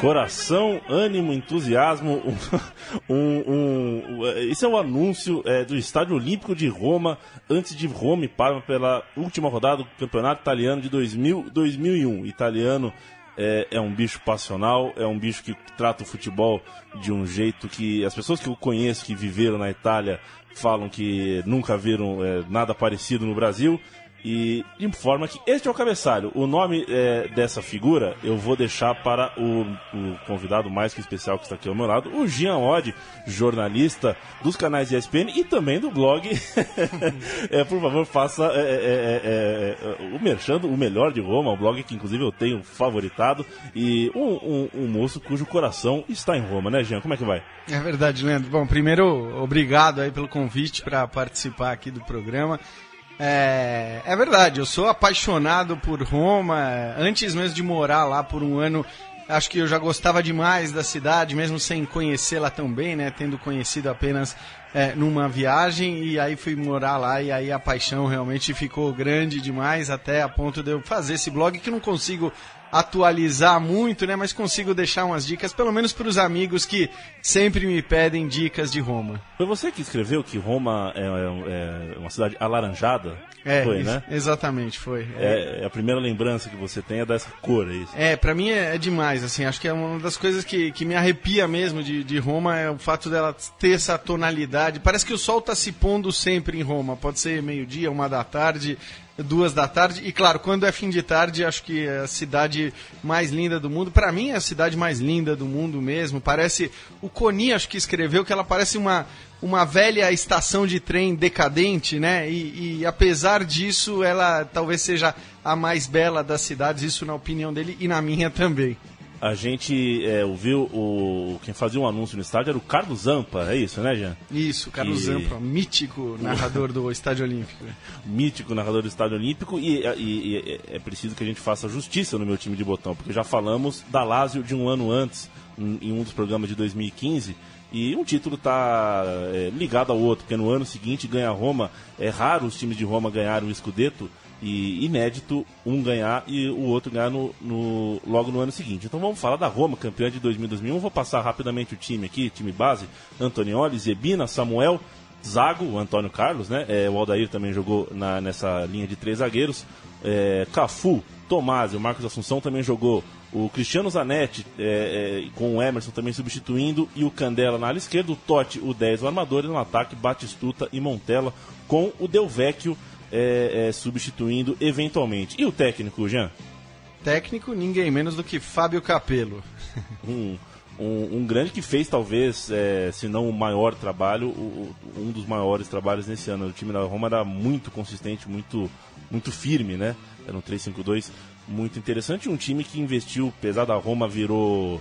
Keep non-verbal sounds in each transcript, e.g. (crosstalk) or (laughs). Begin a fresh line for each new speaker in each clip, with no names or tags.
Coração, ânimo, entusiasmo. Um, (laughs) um, um- esse é o anúncio é, do Estádio Olímpico de Roma, antes de Roma e Parma, pela última rodada do Campeonato Italiano de 2000, 2001. Italiano é, é um bicho passional, é um bicho que trata o futebol de um jeito que as pessoas que eu conheço que viveram na Itália falam que nunca viram é, nada parecido no Brasil. E informa que este é o cabeçalho. O nome é, dessa figura eu vou deixar para o, o convidado mais que especial que está aqui ao meu lado, o Jean Odd, jornalista dos canais ESPN e também do blog. (laughs) É, por favor, faça é, é, é, é, o Merchando, o melhor de Roma, um blog que inclusive eu tenho favoritado. E um, um- um moço cujo coração está em Roma, né, Jean? Como é que vai?
É verdade, Leandro. Bom, primeiro, obrigado aí pelo convite para participar aqui do programa. É, é verdade, eu sou apaixonado por Roma. Antes mesmo de morar lá por um ano, acho que eu já gostava demais da cidade, mesmo sem conhecê-la tão bem, né? Tendo conhecido apenas é, numa viagem. E aí fui morar lá e aí a paixão realmente ficou grande demais, até a ponto de eu fazer esse blog que não consigo atualizar muito, né? Mas consigo deixar umas dicas, pelo menos para os amigos que sempre me pedem dicas de Roma.
Foi você que escreveu que Roma é, é- é uma cidade alaranjada?
É,
Foi, né?
exatamente, foi. É,
É, a primeira lembrança que você tem é dessa cor, é isso?
é para mim é, é demais, assim, acho que é uma das coisas que, que me arrepia mesmo de, de Roma é o fato dela ter essa tonalidade. Parece que o sol tá se pondo sempre em Roma, pode ser meio-dia, uma da tarde, duas da tarde, e claro, quando é fim de tarde, acho que é a cidade mais linda do mundo. Para mim é a cidade mais linda do mundo mesmo. Parece o Coni, acho que escreveu que ela parece uma uma velha estação de trem decadente, né? E, e apesar disso, ela talvez seja a mais bela das cidades, isso na opinião dele e na minha também.
A gente é, ouviu o. Quem fazia um anúncio no estádio era o Carlos Zampa, é isso, né, Jean?
Isso, Carlos
E-
Zampa, mítico narrador do Estádio Olímpico. (laughs)
Mítico narrador do Estádio Olímpico. E, e- e é preciso que a gente faça justiça no meu time de botão, porque já falamos da Lazio de um ano antes, em um dos programas de 2015. E um título está ligado ao outro, porque no ano seguinte ganha Roma. É raro os times de Roma ganharem o Scudetto. E inédito um ganhar e o outro ganhar no, no- logo no ano seguinte. Então vamos falar da Roma, campeã de 2000-2001. Vou passar rapidamente o time aqui, time base: Antonioli, Zebina, Samuel, Zago, o Antônio Carlos, né? É, o Aldair também jogou na- nessa linha de três zagueiros. É, Cafu, Tomás o Marcos Assunção também jogou. O Cristiano Zanetti, é, é, com o Emerson também substituindo, e o Candela na ala esquerda, o Totti, o 10, o armador, e no ataque, Batistuta e Montella, com o Del Vecchio é, é, substituindo eventualmente. E o técnico, Jean?
Técnico, ninguém menos do que Fábio Capello.
um, um, um grande que fez talvez, é, se não o maior trabalho, o- um dos maiores trabalhos nesse ano. O time da Roma era muito consistente, muito, muito firme, né? Era um 3-5-2 muito interessante. Um time que investiu, apesar da Roma virou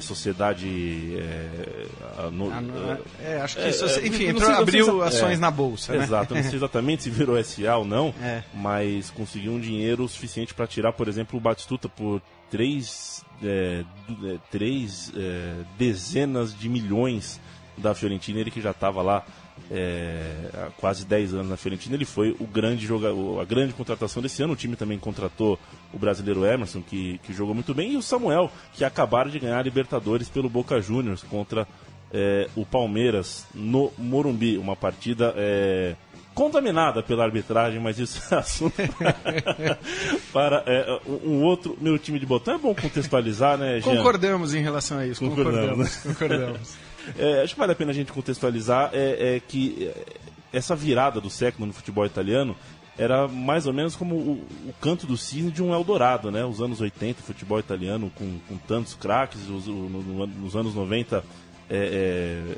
sociedade. É, no-
Ah, não, é, acho que
É,
isso,
é,
enfim, entrou, abriu ações
é.
na bolsa, né?
Exato, não sei exatamente se virou SA ou não,
É.
mas conseguiu um dinheiro suficiente para tirar, por exemplo, o Batistuta por três, é, é, três é, dezenas de milhões da Fiorentina, ele que já estava lá é, há quase 10 anos na Fiorentina, ele foi o grande jogador, a grande contratação desse ano. O time também contratou o brasileiro Emerson, que, que jogou muito bem, e o Samuel, que acabaram de ganhar a Libertadores pelo Boca Juniors contra é, o Palmeiras no Morumbi. Uma partida é, contaminada pela arbitragem, mas isso é assunto (laughs) para é, um outro meu time de botão. É bom contextualizar, né, Jean?
Concordamos em relação a isso,
Concordamos.
concordamos. concordamos. (laughs)
É, acho que vale a pena a gente contextualizar é, é que é, essa virada do século no futebol italiano era mais ou menos como o, o canto do cisne de um Eldorado, né? Os anos 80, futebol italiano com, com tantos craques, os, no, no, nos anos 90 é, é,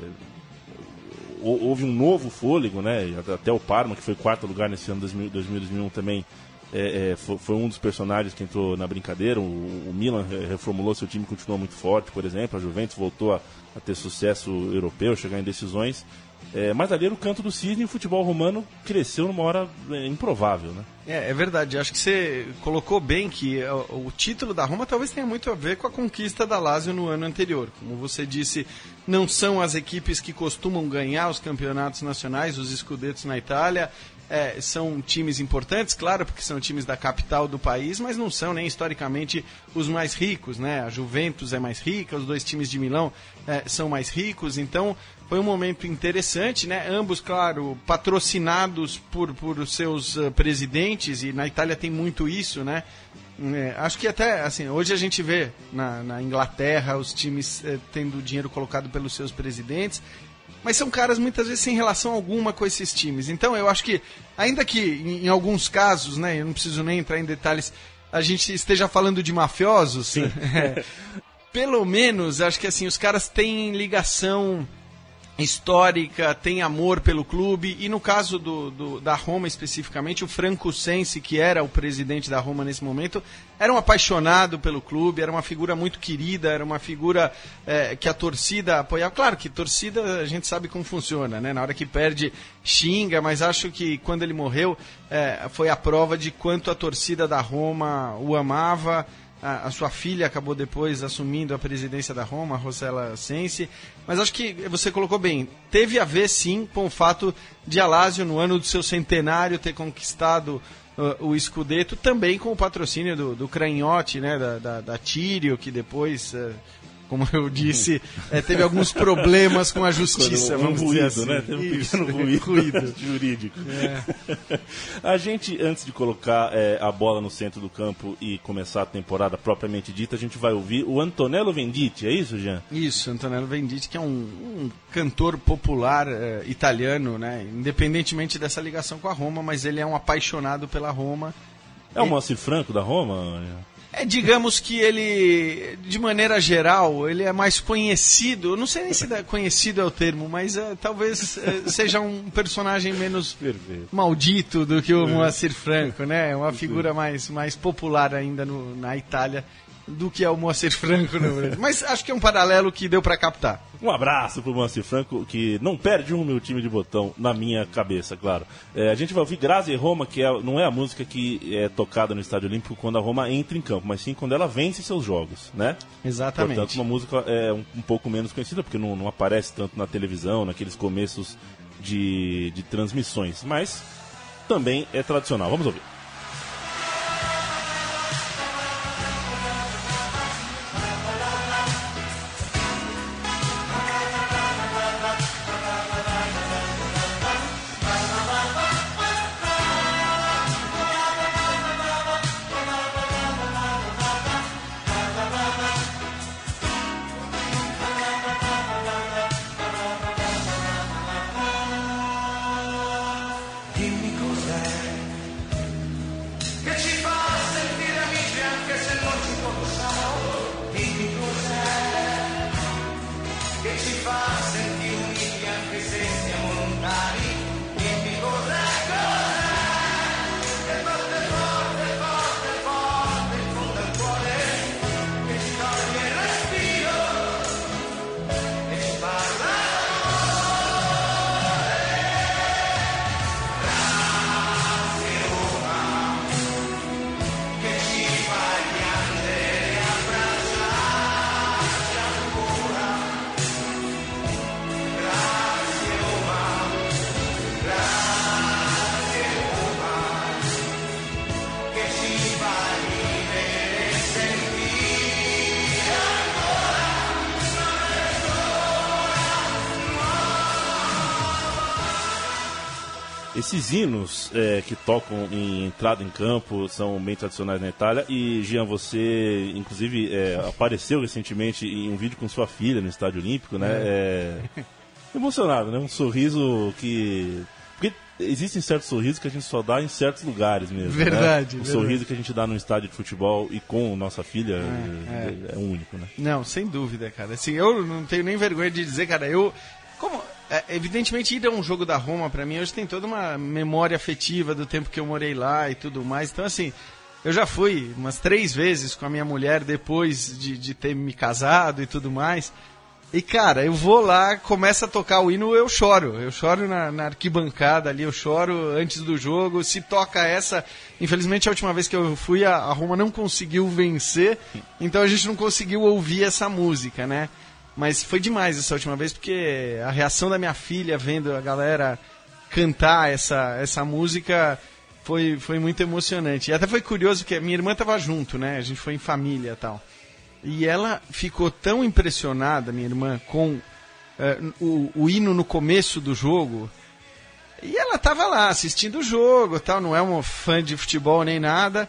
houve um novo fôlego, né? Até o Parma, que foi quarto lugar nesse ano 2000, 2001 também, é, é, foi, foi, um dos personagens que entrou na brincadeira. O, o, Milan reformulou seu time, continuou muito forte, por exemplo. A Juventus voltou a, a ter sucesso europeu, chegar em decisões. É, mas ali era o canto do cisne e o futebol romano cresceu numa hora é, improvável, né?
É, é verdade. Acho que você colocou bem que o, o, título da Roma talvez tenha muito a ver com a conquista da Lazio no ano anterior. Como você disse, não são as equipes que costumam ganhar os campeonatos nacionais, os escudetos na Itália. É, são times importantes, claro, porque são times da capital do país, mas não são nem historicamente os mais ricos, né? A Juventus é mais rica, os dois times de Milão é, são mais ricos, então foi um momento interessante, né? Ambos, claro, patrocinados por, por seus uh, presidentes, e na Itália tem muito isso, né? É, acho que até, assim, hoje a gente vê na, na Inglaterra os times eh, tendo dinheiro colocado pelos seus presidentes, mas são caras muitas vezes sem relação alguma com esses times. Então eu acho que, ainda que em, em alguns casos, né, eu não preciso nem entrar em detalhes, a gente esteja falando de mafiosos, (laughs) é, pelo menos acho que assim os caras têm ligação histórica, tem amor pelo clube e no caso do, do, da Roma especificamente, o Franco Sensi, que era o presidente da Roma nesse momento, era um apaixonado pelo clube, era uma figura muito querida, era uma figura é, que a torcida apoiava. Claro que torcida a gente sabe como funciona, né? Na hora que perde, xinga, mas acho que quando ele morreu é, foi a prova de quanto a torcida da Roma o amava a, a, sua filha acabou depois assumindo a presidência da Roma, a Rossella Sensi. Mas acho que você colocou bem. Teve a ver, sim, com o fato de Alásio, no ano do seu centenário, ter conquistado uh, o Scudetto, também com o patrocínio do, do Cranhotti, né, da, da, da Tírio, que depois... Uh, como eu disse, é, teve alguns problemas com a justiça,
um
vamos
ruído,
assim.
né? Teve um
Isso,
pequeno ruído,
ruído. (laughs)
jurídico.
É.
A gente, antes de colocar é, a bola no centro do campo e começar a temporada propriamente dita, a gente vai ouvir o Antonello Venditti, é isso, Jean?
Isso, Antonello Venditti, que é um, um cantor popular é, italiano, né? independentemente dessa ligação com a Roma, mas ele é um apaixonado pela Roma.
É o Moacir Franco da Roma?
É, digamos que ele, de maneira geral, ele é mais conhecido. Eu não sei nem se conhecido é o termo, mas é, talvez é, seja um personagem menos
Perfeito.
maldito do que o Moacir Franco, né? Uma figura mais, mais popular ainda no, na Itália do que é o Moacir Franco no Brasil. Mas acho que é um paralelo que deu para captar.
Um abraço pro Moacir Franco, que não perde um meu time de botão na minha cabeça, claro. É, a gente vai ouvir Grazi e Roma, que é, não é a música que é tocada no Estádio Olímpico quando a Roma entra em campo, mas sim quando ela vence seus jogos, né?
Exatamente.
Portanto, uma música é um, um pouco menos conhecida, porque não, não, aparece tanto na televisão, naqueles começos de, de transmissões, mas também é tradicional. Vamos ouvir. Esses hinos é, que tocam em entrada em campo são bem tradicionais na Itália. E, Jean, você, inclusive, é, apareceu recentemente em um vídeo com sua filha no Estádio Olímpico, né? É. emocionado, né? Um sorriso que. Porque existem certos sorrisos que a gente só dá em certos lugares mesmo. né?
Verdade,
O
verdade.
sorriso que a gente dá no estádio de futebol e com nossa filha
É,
é, é único, né?
Não, sem dúvida, cara. Assim, eu não tenho nem vergonha de dizer, cara, eu. Como. É, evidentemente, ir a um jogo da Roma, pra mim, hoje tem toda uma memória afetiva do tempo que eu morei lá e tudo mais. Então, assim, eu já fui umas três vezes com a minha mulher depois de, de ter me casado e tudo mais. E, cara, eu vou lá, começa a tocar o hino, eu choro. Eu choro na, na arquibancada ali, eu choro antes do jogo. Se toca essa. Infelizmente, a última vez que eu fui, a, a Roma não conseguiu vencer, então a gente não conseguiu ouvir essa música, né? Mas foi demais essa última vez, porque a reação da minha filha vendo a galera cantar essa, essa música foi, foi muito emocionante. E até foi curioso que minha irmã estava junto, né? A gente foi em família e tal. E ela ficou tão impressionada, minha irmã, com eh, o, o hino no começo do jogo. E ela tava lá assistindo o jogo, tal, não é uma fã de futebol nem nada.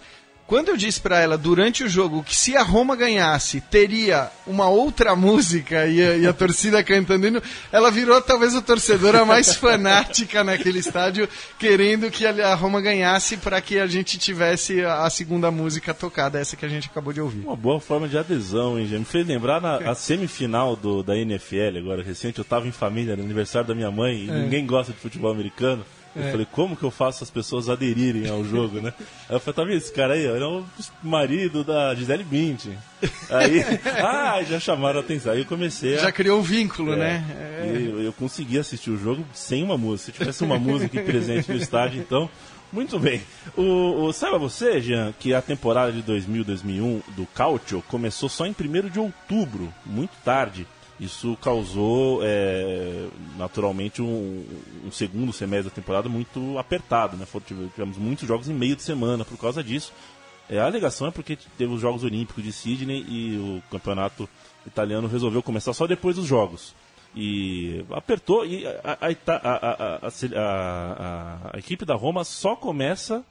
Quando eu disse pra ela durante o jogo que se a Roma ganhasse, teria uma outra música e a, e a torcida cantando ela virou talvez a torcedora mais (laughs) fanática naquele estádio, querendo que a Roma ganhasse para que a gente tivesse a segunda música tocada, essa que a gente acabou de ouvir.
Uma boa forma de adesão, hein, gente? Me fez lembrar na a semifinal do, da NFL, agora recente. Eu tava em família, no aniversário da minha mãe, e ninguém gosta de futebol americano. Eu falei, como que eu faço as pessoas aderirem ao jogo, né? Aí eu falei, tá vendo esse cara aí? Ele é o marido da Gisele Bündchen. Aí, (laughs) ah, já chamaram a atenção. Aí eu comecei a...
Já criou um vínculo,
É,
né?
e Eu, eu consegui assistir o jogo sem uma música. Se tivesse uma música presente no estádio, então. Muito bem. O, o, saiba você, Jean, que a temporada de 2000-2001 do Cautio começou só em 1 de outubro, muito tarde. Isso causou, é, naturalmente, um, um segundo semestre da temporada muito apertado. Né? Tivemos muitos jogos em meio de semana por causa disso. É, a alegação é porque teve os Jogos Olímpicos de Sydney e o campeonato italiano resolveu começar só depois dos Jogos. E apertou, e a, a- a- a- equipe da Roma só começa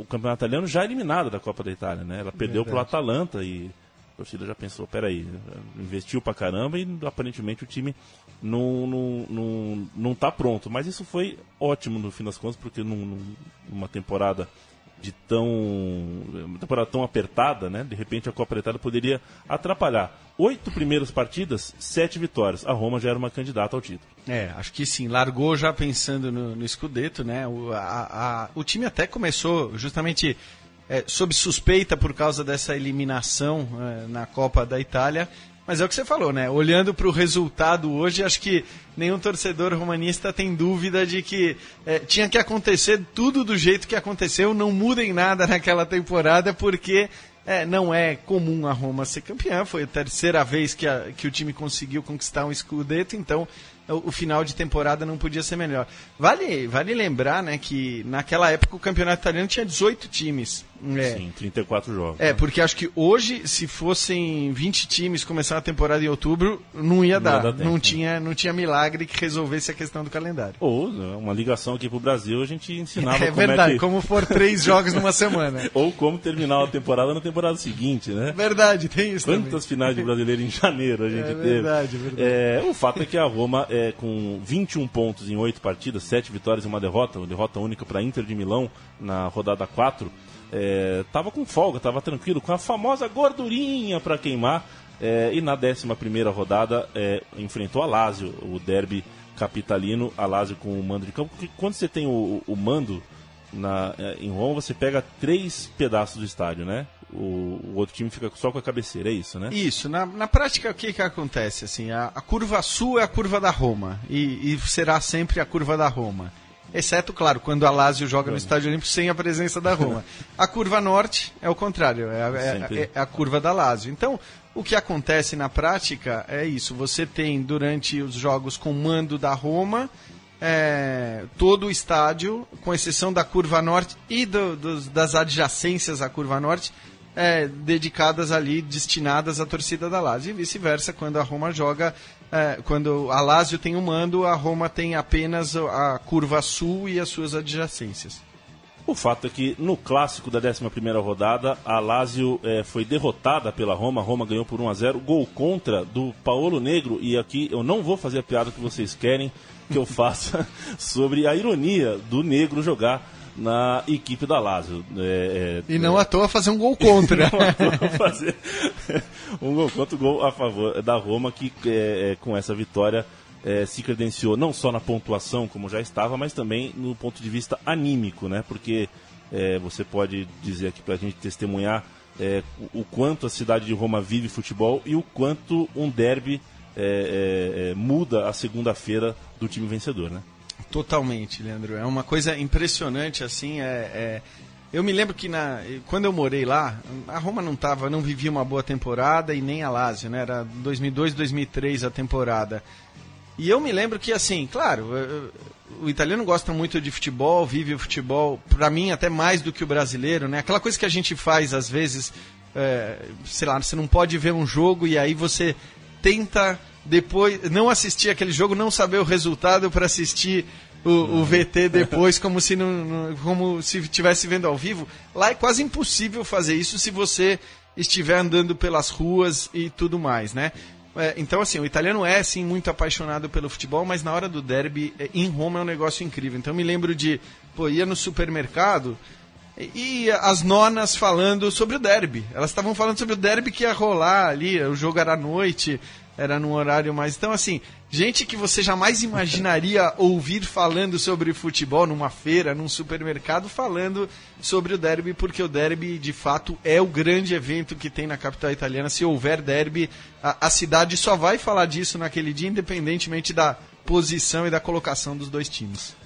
o campeonato italiano já eliminada da Copa da Itália. Né? Ela perdeu para o Atalanta e torcida já pensou, peraí, investiu pra caramba e aparentemente o time não, não, não, não tá pronto. Mas isso foi ótimo no fim das contas, porque num- num- numa temporada de tão uma temporada tão apertada, né? De repente a Copa da Itália poderia atrapalhar. Oito primeiras partidas, sete vitórias. A Roma já era uma candidata ao título.
É, acho que sim. Largou já pensando no, no Scudetto, né? O, a- a- o time até começou justamente é, sob suspeita por causa dessa eliminação é, na Copa da Itália. Mas é o que você falou, né? Olhando para o resultado hoje, acho que nenhum torcedor romanista tem dúvida de que é, tinha que acontecer tudo do jeito que aconteceu. Não mudem nada naquela temporada, porque é, não é comum a Roma ser campeã. Foi a terceira vez que, a- que o time conseguiu conquistar um Scudetto, então o, o final de temporada não podia ser melhor. Vale, vale lembrar né, que naquela época o campeonato italiano tinha 18 times. É,
Sim, 34 jogos.
é, porque acho que hoje, se fossem 20 times começar a temporada em outubro, não ia dar.
dar tempo,
não,
né?
tinha, não tinha milagre que resolvesse a questão do calendário.
Ou né, uma ligação aqui pro Brasil, a gente ensinava (laughs)
É
como
verdade,
é que...
como for três (laughs) jogos numa semana.
Ou como terminar a temporada na temporada seguinte, né?
Verdade, tem isso
Quantas finais de brasileiro em janeiro a gente
É
teve?
verdade, verdade.
É, o fato é que a Roma, é, com 21 pontos em 8 partidas, 7 vitórias e uma derrota, uma derrota única para Inter de Milão na rodada 4, é, tava com folga, tava tranquilo, com a famosa gordurinha para queimar. é, e na 11 rodada é, enfrentou a Lazio, o derby capitalino, a Lazio com o mando de campo. Porque quando você tem o, o mando na, é, em Roma, você pega três pedaços do estádio, né? O, o outro time fica só com a cabeceira, é isso, né?
Isso, na, na prática o que, que acontece? Assim, a, a curva sul é a curva da Roma e, e será sempre a curva da Roma. Exceto, claro, quando a Lazio joga no Estádio Olímpico sem a presença da Roma. A curva norte é o contrário, é a, é- é a curva da Lazio. Então, o que acontece na prática é isso: você tem durante os jogos com mando da Roma. é, todo o estádio, com exceção da curva norte e do- dos- das adjacências à curva norte, é, dedicadas ali, destinadas à torcida da Lazio. E vice-versa, quando a Roma joga, é, quando a Lazio tem o mando, a Roma tem apenas a curva sul e as suas adjacências.
O fato é que no clássico da 11ª rodada, a Lazio eh, foi derrotada pela Roma. A Roma ganhou por 1 a 0 Gol contra do Paolo Negro. E aqui eu não vou fazer a piada que vocês querem. que eu (laughs) faça sobre a ironia do negro jogar na equipe da Lazio. É,
é, e não é, à toa fazer um gol contra. (laughs)
não à toa fazer (laughs) um gol contra, um gol a favor da Roma, que é, é com essa vitória é, se credenciou não só na pontuação, como já estava, mas também no ponto de vista anímico, né? Porque você pode dizer aqui para a gente testemunhar o quanto a cidade de Roma vive futebol e o quanto um derby muda a segunda-feira do time vencedor, né?
Totalmente, Leandro. É uma coisa impressionante, assim, é, eu me lembro que na, quando eu morei lá, a Roma não tava, não vivia uma boa temporada e nem a Lazio, né? Era 2002, 2003 a temporada. E eu me lembro que, assim, claro, o italiano gosta muito de futebol, vive o futebol, para mim, até mais do que o brasileiro, né? Aquela coisa que a gente faz, às vezes, é, sei lá, você não pode ver um jogo e aí você tenta depois não assistir aquele jogo, não saber o resultado para assistir o, o, VT depois (laughs) como se não, não como se estivesse vendo ao vivo. Lá é quase impossível fazer isso se você estiver andando pelas ruas e tudo mais, né? É, então, assim, o italiano é, sim, muito apaixonado pelo futebol, mas na hora do derby, é, em Roma é um negócio incrível. Então, me lembro de, pô, ia no supermercado e as nonas falando sobre o derby. Elas estavam falando sobre o derby que ia rolar ali, o jogo era à noite, era num horário mais. Então, assim, gente que você jamais imaginaria (laughs) ouvir falando sobre futebol numa feira, num supermercado, falando sobre o derby, porque o derby, de fato, é o grande evento que tem na capital italiana. Se houver derby, a, a cidade só vai falar disso naquele dia, independentemente da posição e da colocação dos dois times.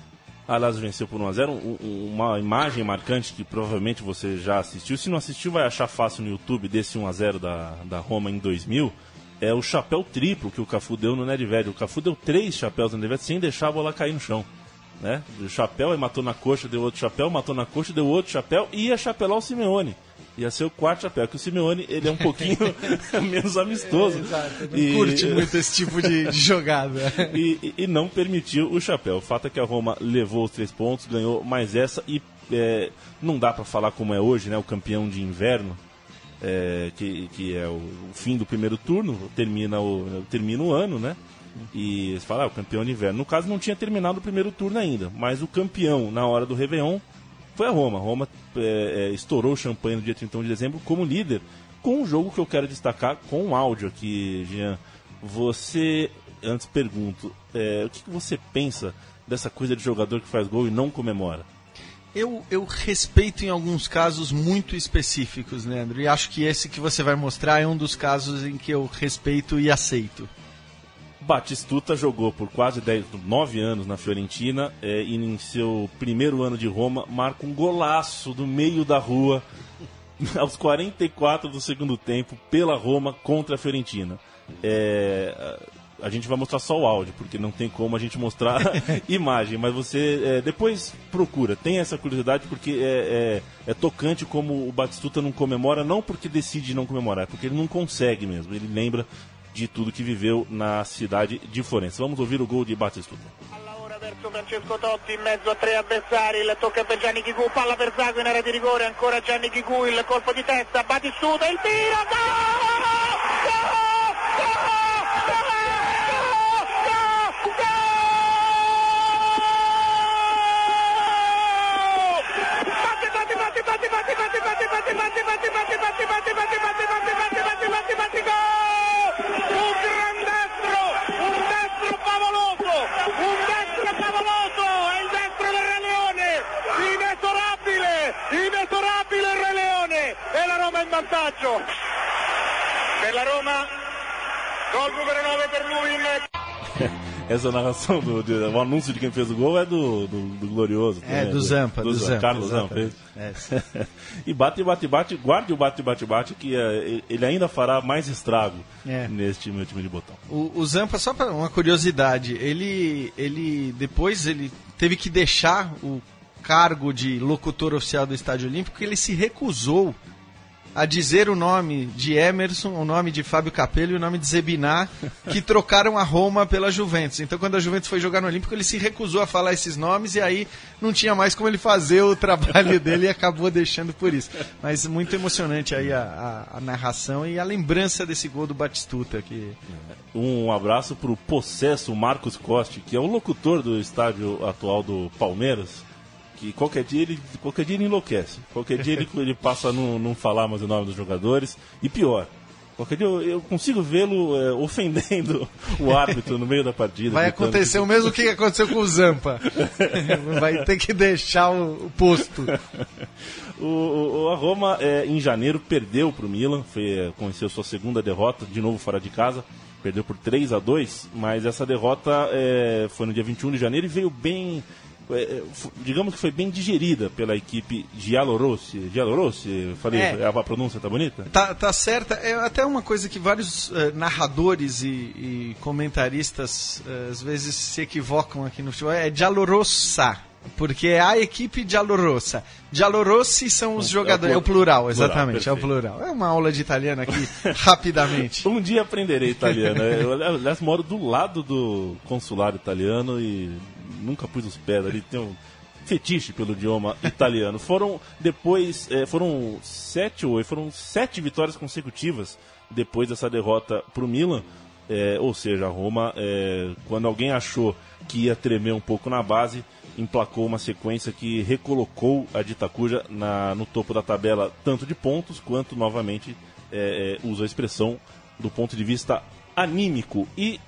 A Lazio venceu por 1x0, um, uma imagem marcante que provavelmente você já assistiu. Se não assistiu, vai achar fácil no YouTube desse 1x0 da, da Roma em 2000 é o chapéu triplo que o Cafu deu no Nedved. O Cafu deu três chapéus no Nedved sem deixar a bola cair no chão. Né? O chapéu, ele matou na coxa, deu outro chapéu, matou na coxa, deu outro chapéu e ia chapelar o Simeone. Ia ser o quarto chapéu, que o Simeone ele é um pouquinho (laughs) (laughs) menos amistoso. É,
exato, não e, curte (laughs) muito esse tipo de, de jogada.
E, e, e, não permitiu o chapéu. O fato é que a Roma levou os três pontos, ganhou mais essa e é, não dá para falar como é hoje, né? O campeão de inverno é, que, que é o, o, fim do primeiro turno, termina o, termina o ano, né? E você fala, ah, o campeão de inverno. No caso, não tinha terminado o primeiro turno ainda, mas o campeão na hora do Réveillon foi a Roma. A Roma é, é, estourou o champanhe no dia 31 de dezembro como líder, com um jogo que eu quero destacar com um áudio aqui, Jean. Você, antes pergunto, é, o que, que você pensa dessa coisa de jogador que faz gol e não comemora?
Eu, eu respeito em alguns casos muito específicos, Leandro, e acho que esse que você vai mostrar é um dos casos em que eu respeito e aceito.
Batistuta jogou por quase 10, 9 anos na Fiorentina é, e em seu primeiro ano de Roma marca um golaço do meio da rua (laughs) aos 44 do segundo tempo pela Roma contra a Fiorentina. É, a gente vai mostrar só o áudio, porque não tem como a gente mostrar (laughs) imagem, mas você é, depois procura, tem essa curiosidade, porque é, é, é, tocante como o Batistuta não comemora, não porque decide não comemorar, é porque ele não consegue mesmo, ele lembra de tudo que viveu na cidade de Florença. Vamos ouvir o gol de Batistuta.
verso Francesco Totti in mezzo a tre avversari, il tocca per Gianni Chigù, palla per Zago in area di rigore, ancora Gianni Chigù, il colpo di testa, Batistuta, il tiro, gol! Gol! Un gran destro, un destro favoloso, un destro favoloso, è il destro del Re Leone, inesorabile, inesorabile il Re Leone e la Roma in vantaggio. Per la Roma, gol numero 9 per lui in
essa narração do, do, o anúncio de quem fez o gol é do, do, do Glorioso.
É, do Zampa, do, do Zampa.
Carlos Zampa. É. (laughs) e bate, bate, bate, guarde o bate, bate, bate, que uh, ele ainda fará mais estrago é. neste meu time de botão.
O, o Zampa, só para uma curiosidade, ele, ele depois ele teve que deixar o cargo de locutor oficial do Estádio Olímpico, ele se recusou a dizer o nome de Emerson, o nome de Fábio Capello e o nome de Zebiná, que trocaram a Roma pela Juventus. Então, quando a Juventus foi jogar no Olímpico, ele se recusou a falar esses nomes e aí não tinha mais como ele fazer o trabalho (laughs) dele e acabou deixando por isso. Mas muito emocionante aí a, a, a narração e a lembrança desse gol do Batistuta. Que...
Um abraço pro possesso Marcos Costa, que é o locutor do estádio atual do Palmeiras que qualquer dia ele, qualquer dia ele enlouquece. Qualquer dia ele, ele passa a não, não falar mais o nome dos jogadores. E pior, qualquer dia eu, eu consigo vê-lo é, ofendendo o árbitro no meio da partida.
Vai acontecer que... o mesmo que aconteceu com o Zampa. (laughs) Vai ter que deixar o, o posto.
o, o, a Roma, é, em janeiro, perdeu para o Milan, foi, é, conheceu sua segunda derrota, de novo fora de casa. Perdeu por 3 a 2 mas essa derrota é, foi no dia 21 de janeiro e veio bem digamos que foi bem digerida pela equipe Giallorossi. Giallorossi, falei, é. a pronúncia tá bonita?
Tá, tá certa. É até uma coisa que vários uh, narradores e, e comentaristas uh, às vezes se equivocam aqui no futebol. É Giallorossa. Porque é a equipe Giallorossa. Giallorossi são os jogadores. É o plural, exatamente. Plural, é o plural. É uma aula de italiano aqui, (laughs) rapidamente.
Um dia aprenderei italiano. Eu, aliás, moro do lado do consulado italiano e nunca pus os pés ali, tem um fetiche pelo idioma (laughs) italiano. Foram depois, é, foram sete ou foram sete vitórias consecutivas depois dessa derrota para o Milan. É, ou seja, a Roma, é, quando alguém achou que ia tremer um pouco na base, emplacou uma sequência que recolocou a Ditacuja na, no topo da tabela, tanto de pontos quanto novamente é, é, usa a expressão do ponto de vista anímico. E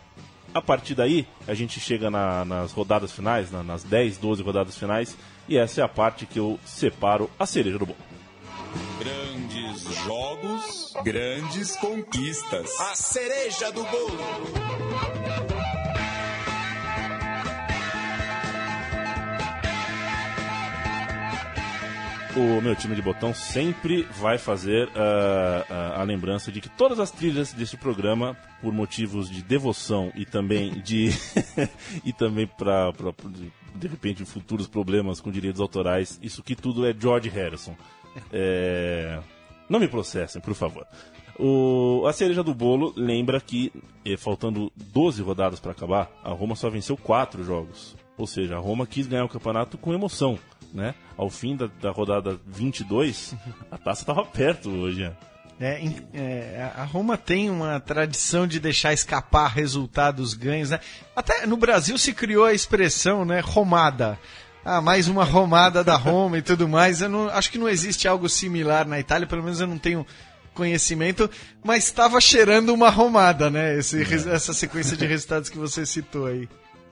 a partir daí, a gente chega na, nas rodadas finais, na, nas 10, 12 rodadas finais, e essa é a parte que eu separo a cereja do bolo.
Grandes jogos, grandes conquistas.
A cereja do bolo.
O meu time de botão sempre vai fazer uh, uh, a lembrança de que todas as trilhas deste programa, por motivos de devoção e também de (laughs) e também para de repente futuros problemas com direitos autorais, isso que tudo é George Harrison. É... Não me processem, por favor. O, a cereja do bolo lembra que, eh, faltando 12 rodadas para acabar, a Roma só venceu 4 jogos. Ou seja, a Roma quis ganhar o campeonato com emoção né? Ao fim da, da rodada 22, a taça estava perto hoje.
É, é, a Roma tem uma tradição de deixar escapar resultados ganhos, né? Até no Brasil se criou a expressão, né? Romada. Ah, mais uma romada da Roma e tudo mais. Eu não, acho que não existe algo similar na Itália, pelo menos eu não tenho conhecimento, mas estava cheirando uma romada, né? Esse, é. Essa sequência de resultados que você citou aí.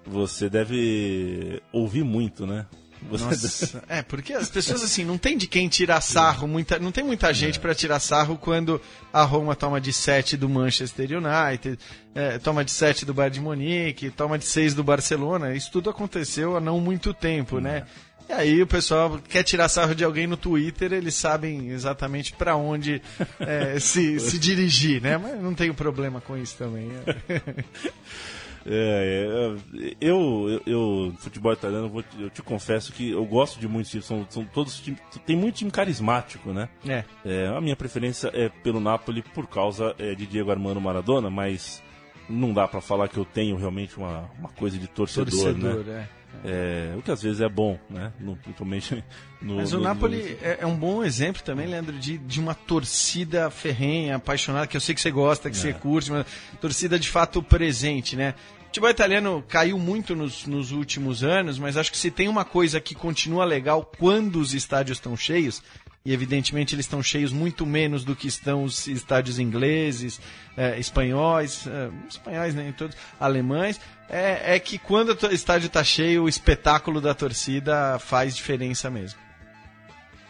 Você deve ouvir muito, né?
Nossa, é, porque as pessoas assim, não tem de quem tirar sarro, muita, não tem muita gente é. para tirar sarro quando a Roma toma de 7 do Manchester United, é, toma de 7 do Bayern de Munique, toma de 6 do Barcelona. Isso tudo aconteceu há não muito tempo, né? É. E aí o pessoal quer tirar sarro de alguém no Twitter, eles sabem exatamente para onde é, se, (laughs) se dirigir, né? Mas não tenho problema com isso também. (laughs)
É, é, eu, eu, futebol italiano, eu, eu te confesso que eu gosto de muitos times, são, são todos tem muito time carismático, né?
É.
é. A minha preferência é pelo Napoli por causa é, de Diego Armando Maradona, mas não dá para falar que eu tenho realmente uma, uma coisa de torcedor, torcedor né? É. É, o que às vezes é bom, né? No, principalmente (laughs) no,
Mas o no, Napoli no... É, é, um bom exemplo também, Leandro, de, de uma torcida ferrenha, apaixonada, que eu sei que você gosta, que é. você curte, mas torcida de fato presente, né? O futebol italiano caiu muito nos, nos últimos anos, mas acho que se tem uma coisa que continua legal quando os estádios estão cheios, e evidentemente eles estão cheios muito menos do que estão os estádios ingleses, é, espanhóis, é, espanhóis nem todos, alemães, é, é que quando o estádio está cheio, o espetáculo da torcida faz diferença mesmo.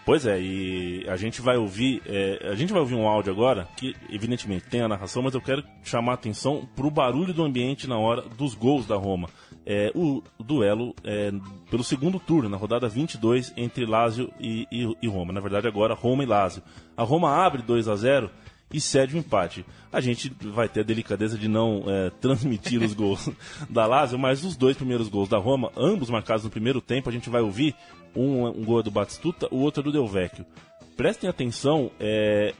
Pois é, e a gente vai ouvir, é, a gente vai ouvir um áudio agora que evidentemente tem a narração, mas eu quero chamar a atenção para o barulho do ambiente na hora dos gols da Roma. É, o, duelo é, pelo segundo turno, na rodada 22, entre Lazio e, e, e Roma. Na verdade, agora Roma e Lazio. A Roma abre 2 a 0 e cede o um empate. A gente vai ter a delicadeza de não é, (laughs) transmitir os gols da Lazio, mas os dois primeiros gols da Roma, ambos marcados no primeiro tempo, a gente vai ouvir um, um gol é do Batistuta, o outro é do Del Vecchio. Prestem atenção é,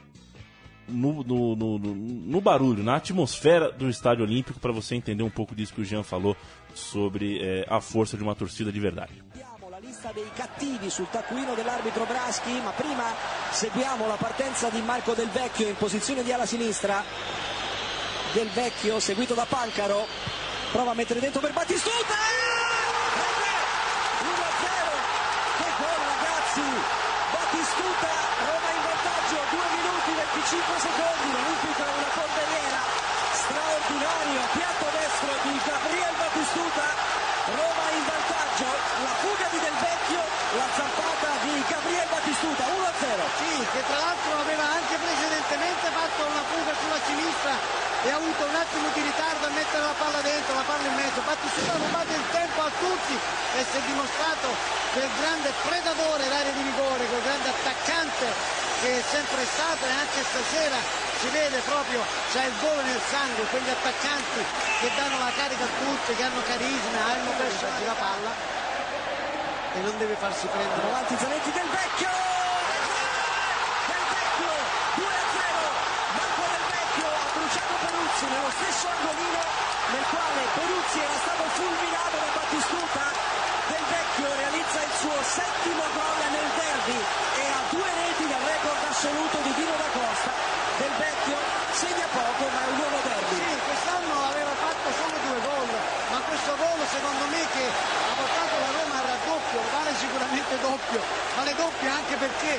no, no, no, no- barulho, na atmosfera do Estádio Olímpico, para você entender um pouco disso que o Jean falou sobre eh, a força de uma torcida de verdade.
Lista dei cattivi sul taccuino dell'arbitro Braschi, ma prima seguiamo la partenza di Marco Del Vecchio in posizione di ala sinistra. Del Vecchio seguito da Pancaro, prova a mettere dentro per Battistuta! 5 secondi, un è una porteriera straordinario, piatto destro di Gabriel Batistuta, Roma in vantaggio, la fuga di Del Vecchio, la zampata di Gabriel Batistuta, 1-0.
Sì, che tra l'altro aveva anche precedentemente fatto una fuga sulla sinistra e ha avuto un attimo di ritardo a mettere la palla dentro, la palla in mezzo, Battistuta ha rubato il tempo a tutti e si è dimostrato quel grande predatore d'area di rigore, quel grande attaccante che è sempre stato e anche stasera si vede proprio, c'ha il gol nel sangue, quegli attaccanti che danno la carica a tutti, che hanno carisma, hanno preso la palla e non deve farsi prendere.
Avanti Zanetti Del Vecchio! Del Vecchio! 2-0! Marco Del Vecchio ha bruciato Peruzzi nello stesso angolino nel quale Peruzzi era stato fulminato da Battistuta. Del Vecchio realizza il suo settimo gol nel derby e ha due reti dal record assoluto di Dino da Costa. Del Vecchio segna poco ma è un nuovo derby.
Sì, quest'anno aveva fatto solo due gol, ma questo gol secondo me che ha portato la Roma al raddoppio, vale sicuramente doppio, vale doppio anche perché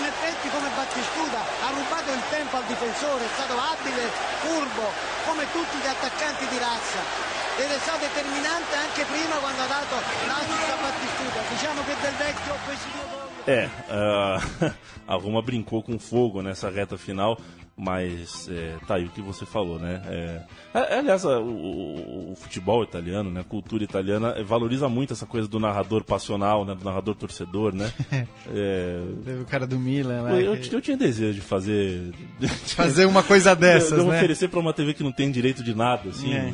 in effetti come Battistuta ha rubato il tempo al difensore, è stato abile, furbo, come tutti gli attaccanti di razza. Ed è stato determinante anche prima quando ha dato l'assist a Battistuta. Diciamo che del vecchio questi due.
É, ah, (laughs) a Roma brincou com fogo nessa reta final, mas é, tá aí o que você falou, né? É, é, aliás, a- o, o- o futebol italiano, né, a cultura italiana eh, valoriza muito essa coisa do narrador passional, né, do narrador torcedor, né? (laughs) É,
Teve o cara do Milan lá.
eu,
que-
eu tinha desejo de fazer.
Fazer uma coisa (laughs) dessas,
de, de
né?
oferecer pra uma TV que não tem direito de nada, assim.
É.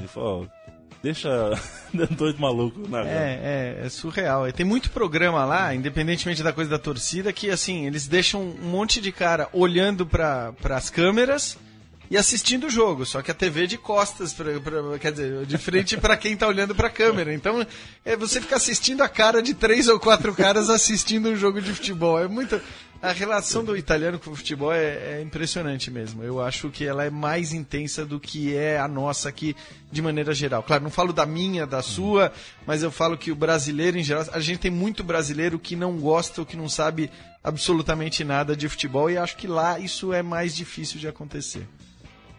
deixa (laughs) dois malucos narrando.
É, é, é surreal. E tem muito programa lá, independentemente da coisa da torcida, que assim, eles deixam um monte de cara olhando para as câmeras e assistindo o jogo, só que a TV é de costas, pra, pra- quer dizer, de frente para quem tá olhando para a câmera. Então, é você fica assistindo a cara de três ou quatro caras assistindo um jogo de futebol. É muito a relação do italiano com o futebol é, é impressionante mesmo. Eu acho que ela é mais intensa do que é a nossa aqui de maneira geral. Claro, não falo da minha, da sua, mas eu falo que o brasileiro em geral, a gente tem muito brasileiro que não gosta ou que não sabe absolutamente nada de futebol e acho que lá isso é mais difícil de acontecer.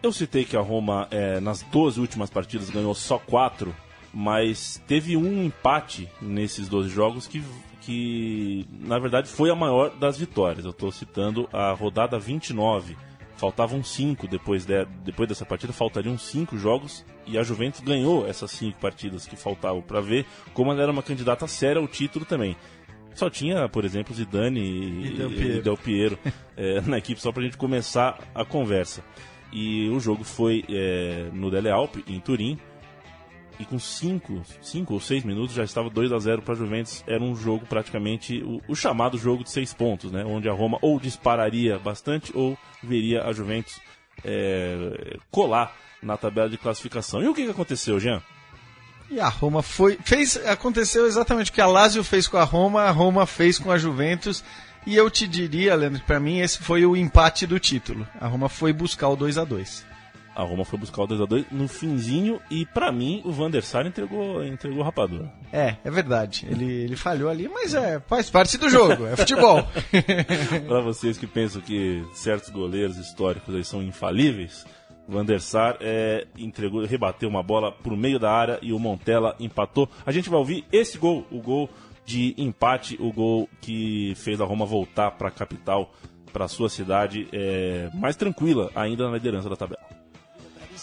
Eu citei que a Roma, é, nas 12 últimas partidas, ganhou só 4, mas teve um empate nesses 12 jogos que, que na verdade, foi a maior das vitórias. Eu estou citando a rodada 29. Faltavam 5 depois, de, depois dessa partida, faltariam 5 jogos e a Juventus ganhou essas 5 partidas que faltavam para ver como ela era uma candidata séria ao título também. Só tinha, por exemplo, Zidane e,
E Del Piero.
e Del Piero é, (laughs) na equipe, só pra gente começar a conversa. E o jogo foi é, no Dele Alpi, em Turim, e com 5 cinco ou 6 minutos já estava 2 a 0 para a Juventus. Era um jogo praticamente o, o chamado jogo de 6 pontos, né? onde a Roma ou dispararia bastante ou veria a Juventus é, colar na tabela de classificação. E o que, que aconteceu, Jean?
E a Roma foi. Fez, aconteceu exatamente o que a Lazio fez com a Roma, a Roma fez com a Juventus. E eu te diria, Leandro, pra mim esse foi o empate do título. A Roma foi buscar o 2 a 2
A Roma foi buscar o 2 a 2 no finzinho e para mim o Van der Sar entregou, entregou rapadura.
É, é verdade. Ele, ele falhou ali, mas é, faz parte do jogo, é futebol. (laughs)
Para vocês que pensam que certos goleiros históricos aí são infalíveis, Van der Sar é, entregou, rebateu uma bola por meio da área e o Montella empatou. A gente vai ouvir esse gol, o gol de empate, o gol que fez a Roma voltar para a capital, para sua cidade, é, mais tranquila ainda na liderança da tabela.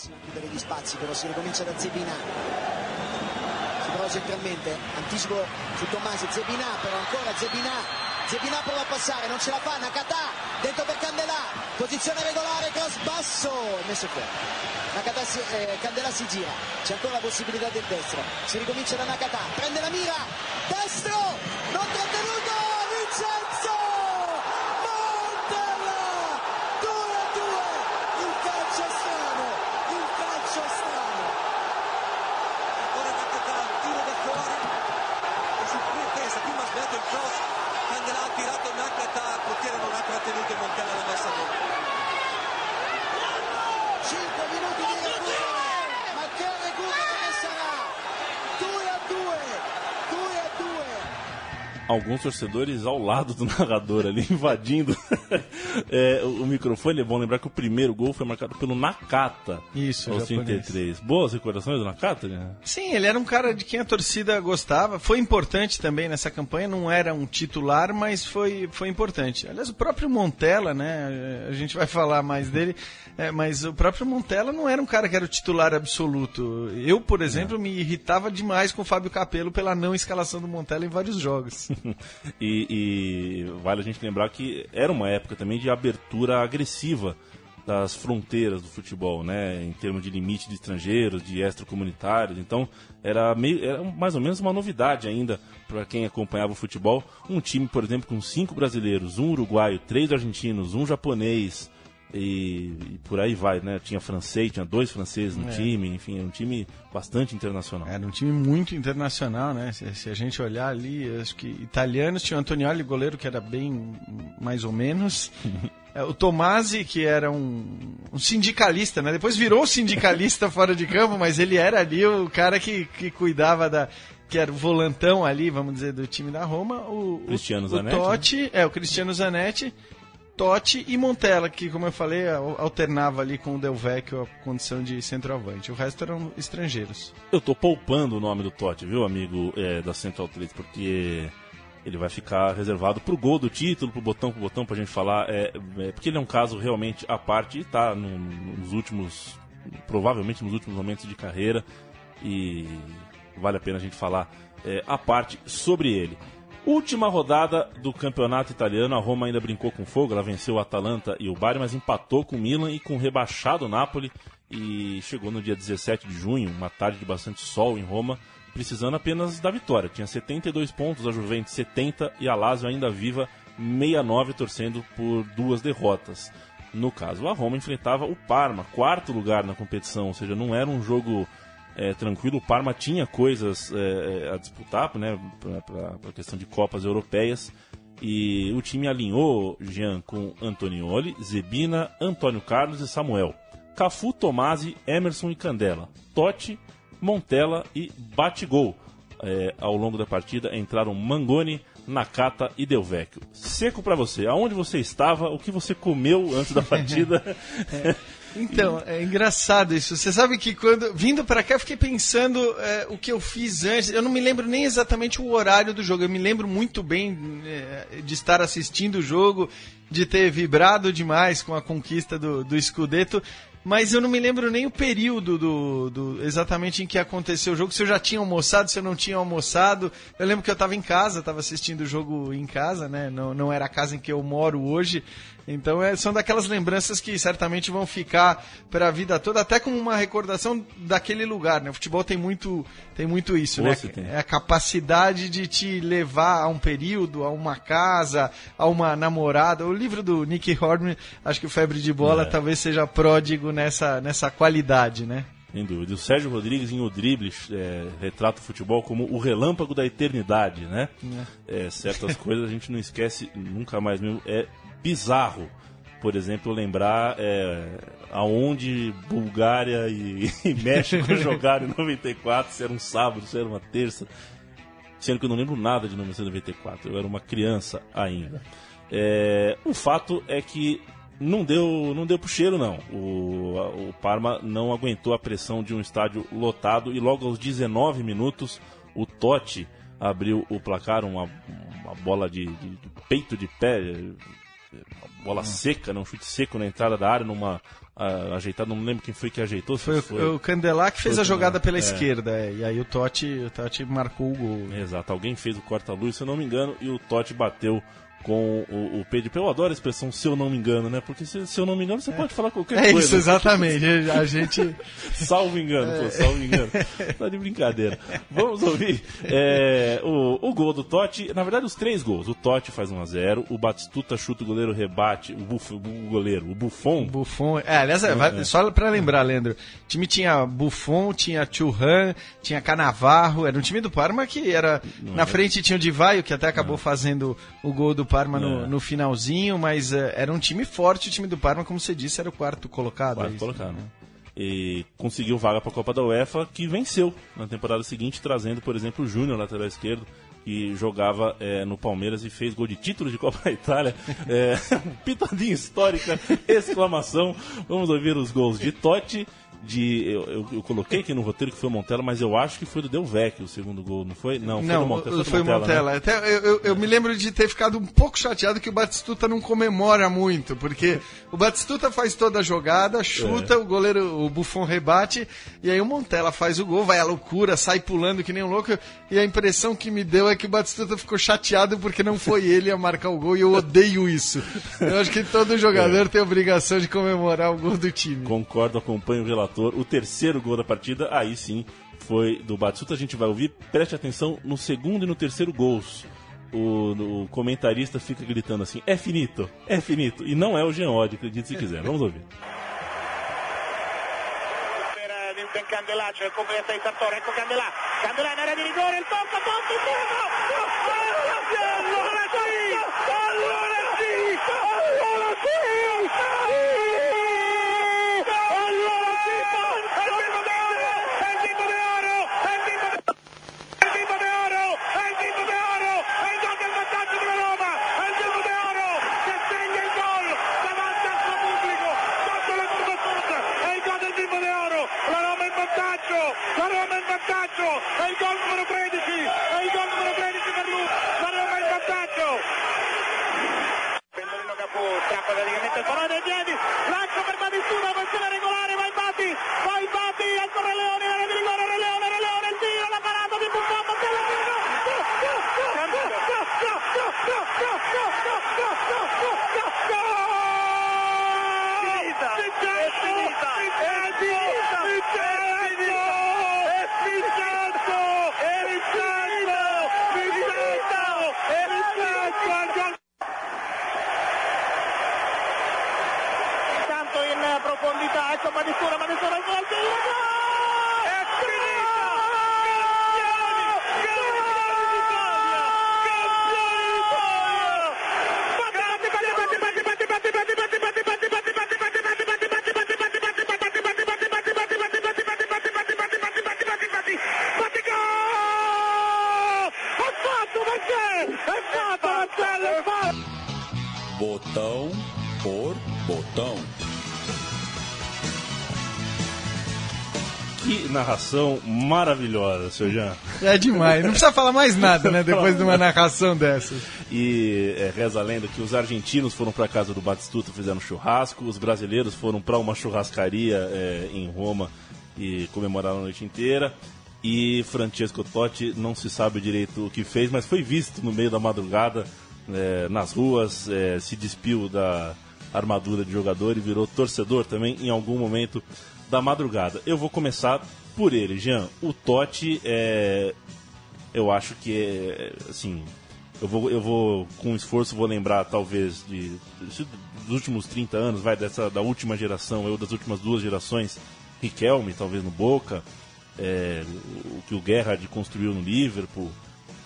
Bravissimo a chiudere gli spazi, però si ricomincia da Zebina. Si prova centralmente, anticipo su Tommasi, Zebina, però ancora Zebina. Zebina prova a passare, non ce la fa, Nakata, dentro per Candelà, posizione regolare, cross basso, messo fuori. Nakata si, eh, Candelà si gira, c'è ancora la possibilità del destro, si ricomincia da Nakata, prende la mira, destro, non trattenuto, Vincenzo!
Alguns torcedores ao lado do (laughs) narrador ali, invadindo (laughs) é, o, microfone. É bom lembrar que o primeiro gol foi marcado pelo Nakata.
Isso,
aos
japonês.
33. Boas recordações do Nakata, né?
Sim, ele era um cara de quem a torcida gostava. Foi importante também nessa campanha. Não era um titular, mas foi, foi importante. Aliás, o próprio Montella, né? A gente vai falar mais dele. é, mas o próprio Montella não era um cara que era o titular absoluto. Eu, por exemplo, me irritava demais com o Fábio Capello pela não escalação do Montella em vários jogos. (laughs)
E, e vale a gente lembrar que era uma época também de abertura agressiva das fronteiras do futebol, né? Em termos de limite de estrangeiros, de extracomunitários. Então, era, meio, era mais ou menos uma novidade ainda para quem acompanhava o futebol. Um time, por exemplo, com cinco brasileiros, um uruguaio, três argentinos, um japonês e, e por aí vai, né? Tinha francês, tinha dois franceses no
É.
time, enfim, era um time bastante internacional.
Era um time muito internacional, né? Se, se a gente olhar ali, acho que italianos tinha o Antonioli, goleiro, que era bem mais ou menos. (laughs) É, O Tomasi, que era um, um sindicalista, né? Depois virou sindicalista (laughs) fora de campo, mas ele era ali o cara que, que cuidava da. Que era o volantão ali, vamos dizer, do time da Roma. O, o-
Cristiano
o,
Zanetti,
Totti, é, o Cristiano Zanetti, Totti e Montella, que, como eu falei, al- alternava ali com o Del Vecchio a condição de centroavante. O resto eram estrangeiros.
Eu tô poupando o nome do Totti, viu, amigo é, da Central 3, porque ele vai ficar reservado pro gol do título, pro botão, pro botão, pra gente falar. É, é, porque ele é um caso realmente à parte e tá no- nos últimos, provavelmente nos últimos momentos de carreira, e vale a pena a gente falar é, à parte sobre ele. Última rodada do campeonato italiano, a Roma ainda brincou com fogo, ela venceu o Atalanta e o Bari, mas empatou com o Milan e com o rebaixado Napoli e chegou no dia 17 de junho, uma tarde de bastante sol em Roma, precisando apenas da vitória. Tinha 72 pontos, a Juventus 70 e a Lazio ainda viva 69 torcendo por duas derrotas. No caso, a Roma enfrentava o Parma, quarto lugar na competição, ou seja, não era um jogo é, tranquilo. O Parma tinha coisas é, é, a disputar, né, para a questão de Copas Europeias. E o time alinhou Jean com Antonioli, Zebina, Antônio Carlos e Samuel. Cafu, Tomasi, Emerson e Candela. Totti, Montella e Batigol. É, ao longo da partida entraram Mangoni, Nakata e Del Vecchio. Seco pra você, aonde você estava, o que você comeu antes da (laughs) partida?
Então, é engraçado isso. Você sabe que quando vindo pra cá eu fiquei pensando é, o que eu fiz antes. Eu não me lembro nem exatamente o horário do jogo. Eu me lembro muito bem é, de estar assistindo o jogo, de ter vibrado demais com a conquista do, do Scudetto. Mas eu não me lembro nem o período do, do- exatamente em que aconteceu o jogo, se eu já tinha almoçado, se eu não tinha almoçado. Eu lembro que eu estava em casa, estava assistindo o jogo em casa, né? Não, não era a casa em que eu moro hoje. Então é, são daquelas lembranças que certamente vão ficar para a vida toda, até como uma recordação daquele lugar. Né? O futebol tem muito, tem muito isso, né?
Você tem.
É a capacidade de te levar a um período, a uma casa, a uma namorada. O livro do Nick Hornby, acho que o Febre de Bola
É.
talvez seja pródigo nessa, nessa qualidade, né?
Sem dúvida. O Sérgio Rodrigues em O Drible é, retrata o futebol como o relâmpago da eternidade, né? É, certas coisas a gente não esquece nunca mais mesmo. É bizarro, por exemplo, lembrar é, aonde Bulgária e, (laughs) e México (laughs) jogaram em 94, se era um sábado, se era uma terça. Sendo que eu não lembro nada de 1994, eu era uma criança ainda. É, o fato é que não deu, não deu pro cheiro, não. O, o Parma não aguentou a pressão de um estádio lotado e logo aos 19 minutos o Totti abriu o placar, uma, uma bola de, de- de peito de pé, bola seca, né, um chute seco na entrada da área, numa ah, ajeitada, não lembro quem foi que ajeitou. se
Foi, o- Candelá que fez
Foi
a jogada pela
é.
esquerda, é, e aí o Totti, o Totti marcou o gol.
Exato, alguém fez o corta-luz, se eu não me engano, e o Totti bateu com o, o pé. Eu adoro a expressão se eu não me engano, né? Porque se, se eu não me engano, você pode falar qualquer
É
coisa.
isso, exatamente. A gente. (laughs)
Salvo engano,
É.
pô, salvo engano. Tá de brincadeira. Vamos ouvir é, o, o gol do Totti. Na verdade, os três gols. O Totti faz 1x0, o Batistuta chuta o goleiro rebate, o, Buff, o goleiro, o Buffon.
Buffon. É, aliás, é, vai- só pra lembrar, Leandro, o time tinha Buffon, tinha Churran, tinha Canavarro, era um time do Parma que era. na frente tinha o Divaio, que até acabou fazendo o gol do Parma no,
É.
no finalzinho, mas é, era um time forte, o time do Parma, como você disse, era o quarto colocado.
Quarto
é isso,
colocado.
né?
e conseguiu vaga para a Copa da UEFA, que venceu na temporada seguinte, trazendo, por exemplo, o Júnior, lateral esquerdo, que jogava é, no Palmeiras e fez gol de título de Copa da Itália. É, (laughs) pitadinha histórica, exclamação. Vamos ouvir os gols de Totti de. Eu, eu, eu, coloquei aqui no roteiro que foi o Montella, mas eu acho que foi do Del Vecchio o segundo gol, não foi?
Não, foi não, do Montella. Foi, foi Montella. Montella. Né? Até, eu, eu, me lembro de ter ficado um pouco chateado que o Batistuta não comemora muito, porque o Batistuta faz toda a jogada, chuta, é. o goleiro, o Buffon rebate, e aí o Montella faz o gol, vai à loucura, sai pulando que nem um louco, e a impressão que me deu é que o Batistuta ficou chateado porque não foi (laughs) ele a marcar o gol, e eu odeio isso. Eu acho que todo jogador é. tem a obrigação de comemorar o gol do time.
Concordo, acompanho o relator o terceiro gol da partida, aí sim foi do Batsuta. A gente vai ouvir, preste atenção no segundo e no terceiro gols. O, o comentarista fica gritando assim: é finito, é finito. E não é o Jean acredite se quiser. Vamos ouvir.
C'è il completo di Sartori, ecco Candelà, Candelà in area di rigore, il tocco, Totti, fermo! Allora sì! Allora sì! Allora sì! è il gol numero 13, è il gol numero 13 per lui, la Roma in vantaggio. Pendolino Capu, strappa praticamente il pallone dei piedi, lancio per Battistuta, profondità, ecco Madissura, Madissura il gol,
narração maravilhosa, seu Jean.
É demais. Não precisa falar mais nada, né? Depois de uma narração dessas.
E é, reza a lenda que os argentinos foram para casa do Batistuta fizeram churrasco, os brasileiros foram para uma churrascaria é, em Roma e comemoraram a noite inteira. E Francesco Totti não se sabe direito o que fez, mas foi visto no meio da madrugada é, nas ruas, é, se despiu da armadura de jogador e virou torcedor também em algum momento da madrugada. Eu vou começar por ele, Jean. O Totti é. Eu acho que é. Assim. Eu vou, eu vou, com esforço, vou lembrar talvez de, de, dos últimos 30 anos, vai, dessa da última geração, eu das últimas duas gerações, Riquelme, talvez no Boca, é, o que o Gerrard construiu no Liverpool,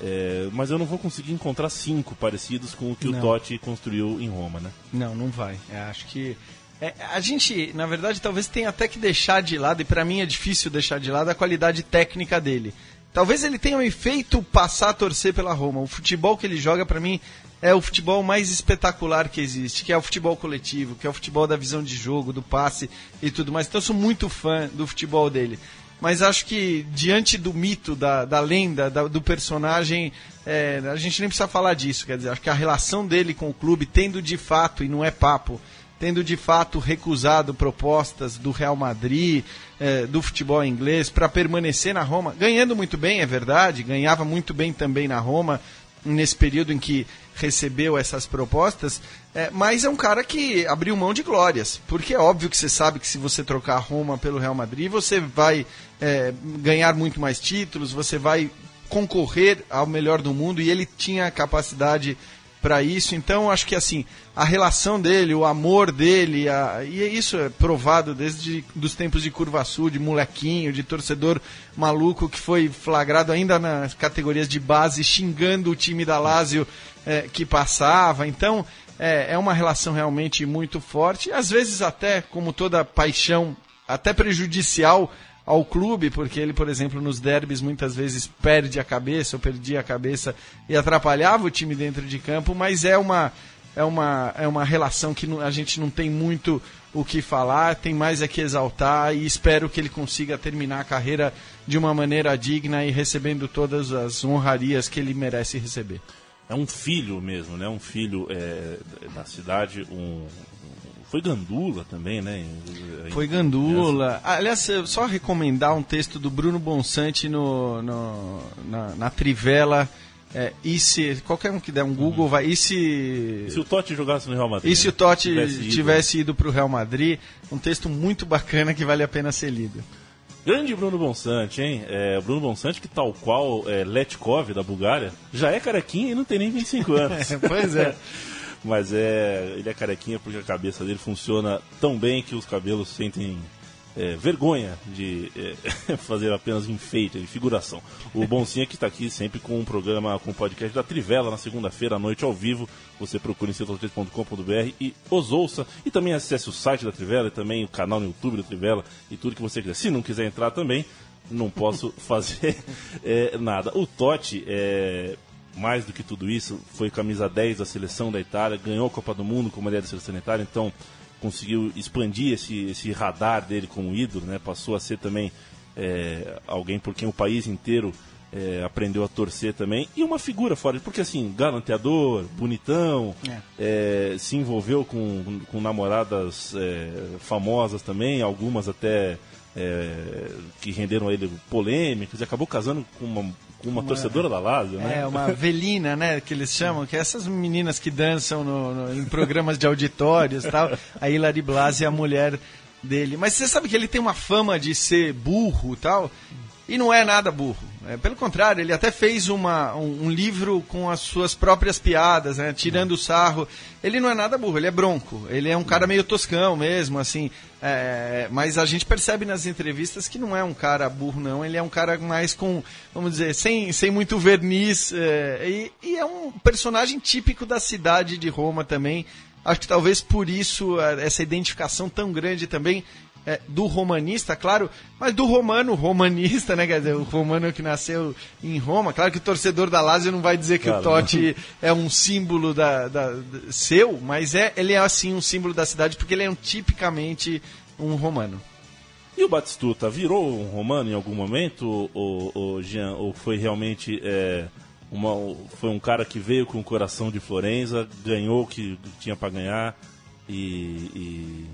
é, mas eu não vou conseguir encontrar cinco parecidos com o que não. o Totti construiu em Roma, né?
Não, não vai. É, acho que é, a gente, na verdade, talvez tenha até que deixar de lado, e para mim é difícil deixar de lado a qualidade técnica dele. Talvez ele tenha me feito passar a torcer pela Roma. O futebol que ele joga, para mim, é o futebol mais espetacular que existe, que é o futebol coletivo, que é o futebol da visão de jogo, do passe e tudo mais. Então eu sou muito fã do futebol dele mas acho que diante do mito, da, da lenda, da, do personagem, é, a gente nem precisa falar disso. Quer dizer, acho que a relação dele com o clube, tendo de fato, e não é papo, tendo de fato recusado propostas do Real Madrid, é, do futebol inglês, para permanecer na Roma, ganhando muito bem, é verdade, ganhava muito bem também na Roma, nesse período em que recebeu essas propostas, é, mas é um cara que abriu mão de glórias, porque é óbvio que você sabe que se você trocar Roma pelo Real Madrid, você vai é, ganhar muito mais títulos, você vai concorrer ao melhor do mundo e ele tinha a capacidade para isso. Então, acho que assim, a relação dele, o amor dele, a, e isso é provado desde dos tempos de Curva Sul, de molequinho, de torcedor maluco que foi flagrado ainda nas categorias de base xingando o time da Lazio é, que passava. Então, é, é uma relação realmente muito forte. Às vezes até, como toda paixão até prejudicial ao clube, porque ele, por exemplo, nos derbys muitas vezes perde a cabeça ou perdia a cabeça e atrapalhava o time dentro de campo, mas é uma é uma, é uma relação que a gente não tem muito o que falar, tem mais é que exaltar e espero que ele consiga terminar a carreira de uma maneira digna e recebendo todas as honrarias que ele merece receber.
É um filho mesmo, né? Um filho é, da cidade, um, foi Gandula também, né?
Foi Gandula. Aliás, só recomendar um texto do Bruno Bonsante no, no na, na Trivela é, e se qualquer um que der um Google vai. E se.
Se o Totti jogasse no Real Madrid?
E se o Totti tivesse ido, tivesse ido para o Real Madrid? Um texto muito bacana que vale a pena ser lido.
Grande Bruno Bonsante, hein? É, Bruno Bonsante, que tal qual é, Letkov, da Bulgária, já é carequinha e não tem nem 25 anos. (laughs)
pois é. (laughs)
Mas é, ele é carequinha porque a cabeça dele funciona tão bem que os cabelos sentem é, vergonha de é, (laughs) fazer apenas enfeite, de figuração. O Boncinha que está aqui sempre com um programa, com um podcast da Trivela na segunda-feira à noite ao vivo. Você procura em centro3.com.br e os ouça. E também acesse o site da Trivela e também o canal no YouTube da Trivela e tudo que você quiser. Se não quiser entrar também, não posso (laughs) fazer é, nada. O Totti, é, mais do que tudo isso, foi camisa 10 da seleção da Itália, ganhou a Copa do Mundo como mulher da seleção da Itália, então conseguiu expandir esse, esse radar dele como ídolo, né? Passou a ser também é, alguém por quem o país inteiro é, aprendeu a torcer também. E uma figura fora, porque assim, galanteador, bonitão, é. É, se envolveu com, com namoradas é, famosas também, algumas até é, que renderam a ele polêmicas, e acabou casando com uma uma, uma, torcedora da Lazio, né?
É, uma velina, né, que eles chamam, que é essas meninas que dançam no, no, em programas de auditórios e tal. A Hilary Blasi é a mulher dele. Mas você sabe que ele tem uma fama de ser burro e tal? E não é nada burro. É, pelo contrário, ele até fez uma, um, um, livro com as suas próprias piadas, né, tirando o sarro. Ele não é nada burro, ele é bronco. Ele é um cara meio toscão mesmo, assim. É, mas a gente percebe nas entrevistas que não é um cara burro, não. Ele é um cara mais com, vamos dizer, sem, sem muito verniz. É, e, e é um personagem típico da cidade de Roma também. Acho que talvez por isso essa identificação tão grande também é, do romanista, claro, mas do romano romanista, né? Quer dizer, o romano que nasceu em Roma. Claro que o torcedor da Lazio não vai dizer que claro, o Totti não. é um símbolo da, da, da, seu, mas é, ele é assim um símbolo da cidade porque ele é um, tipicamente um romano.
E o Batistuta virou um romano em algum momento, ou, ou Jean, ou foi realmente é, uma, foi um cara que veio com o coração de Florença, ganhou o que tinha para ganhar e, e